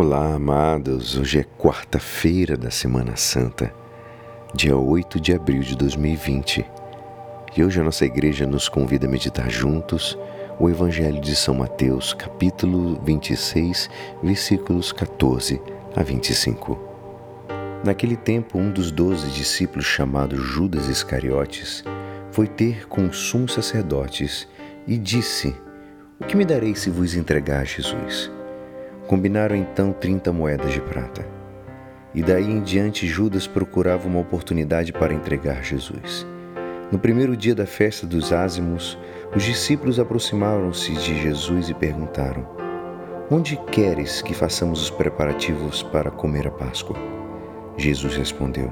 Olá, amados. Hoje é quarta-feira da Semana Santa, dia 8 de abril de 2020. E hoje a nossa igreja nos convida a meditar juntos o Evangelho de São Mateus, capítulo 26, versículos 14 a 25. Naquele tempo, um dos doze discípulos, chamado Judas Iscariotes, foi ter com os sumos sacerdotes e disse: O que me darei se vos entregar a Jesus? Combinaram então trinta moedas de prata. E daí em diante Judas procurava uma oportunidade para entregar Jesus. No primeiro dia da festa dos ázimos, os discípulos aproximaram-se de Jesus e perguntaram: Onde queres que façamos os preparativos para comer a Páscoa? Jesus respondeu: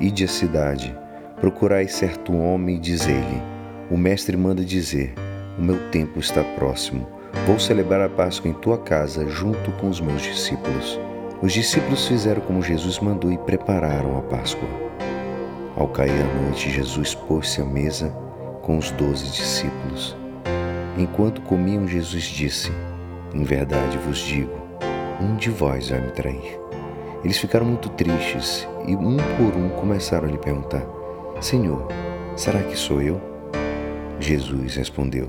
Ide à cidade, procurai certo homem e dizei-lhe: O mestre manda dizer: O meu tempo está próximo Vou celebrar a Páscoa em tua casa junto com os meus discípulos. Os discípulos fizeram como Jesus mandou e prepararam a Páscoa. Ao cair a noite, Jesus pôs-se à mesa com os doze discípulos. Enquanto comiam, Jesus disse: Em verdade vos digo, um de vós vai me trair. Eles ficaram muito tristes e, um por um, começaram a lhe perguntar: Senhor, será que sou eu? Jesus respondeu: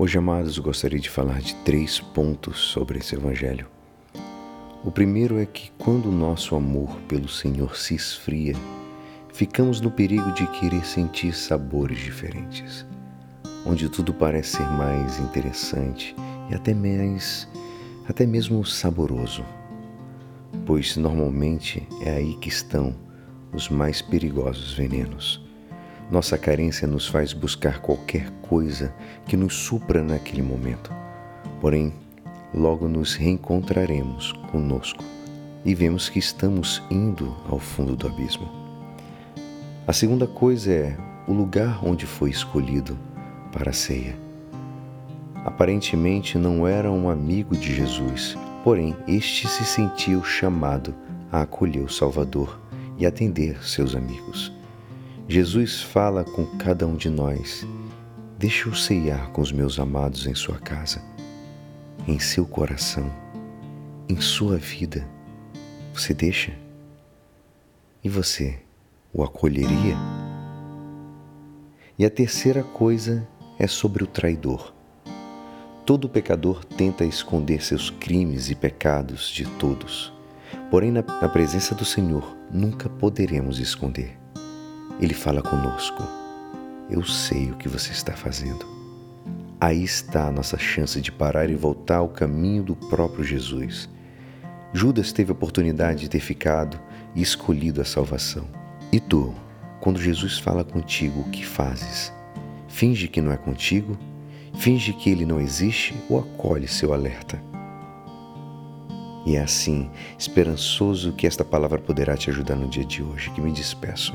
Hoje, amados, gostaria de falar de três pontos sobre esse Evangelho. O primeiro é que, quando o nosso amor pelo Senhor se esfria, ficamos no perigo de querer sentir sabores diferentes, onde tudo parece ser mais interessante e até mais, até mesmo saboroso, pois normalmente é aí que estão os mais perigosos venenos nossa carência nos faz buscar qualquer coisa que nos supra naquele momento. Porém, logo nos reencontraremos conosco e vemos que estamos indo ao fundo do abismo. A segunda coisa é o lugar onde foi escolhido para a ceia. Aparentemente não era um amigo de Jesus, porém este se sentiu chamado a acolher o Salvador e atender seus amigos. Jesus fala com cada um de nós. Deixa eu ceiar com os meus amados em sua casa, em seu coração, em sua vida. Você deixa? E você o acolheria? E a terceira coisa é sobre o traidor. Todo pecador tenta esconder seus crimes e pecados de todos. Porém, na, presença do Senhor, nunca poderemos esconder. Ele fala conosco. Eu sei o que você está fazendo. Aí está a nossa chance de parar e voltar ao caminho do próprio Jesus. Judas teve a oportunidade de ter ficado e escolhido a salvação. E tu, quando Jesus fala contigo, o que fazes? Finge que não é contigo? Finge que ele não existe ou acolhe seu alerta? E é assim, esperançoso que esta palavra poderá te ajudar no dia de hoje, que me despeço.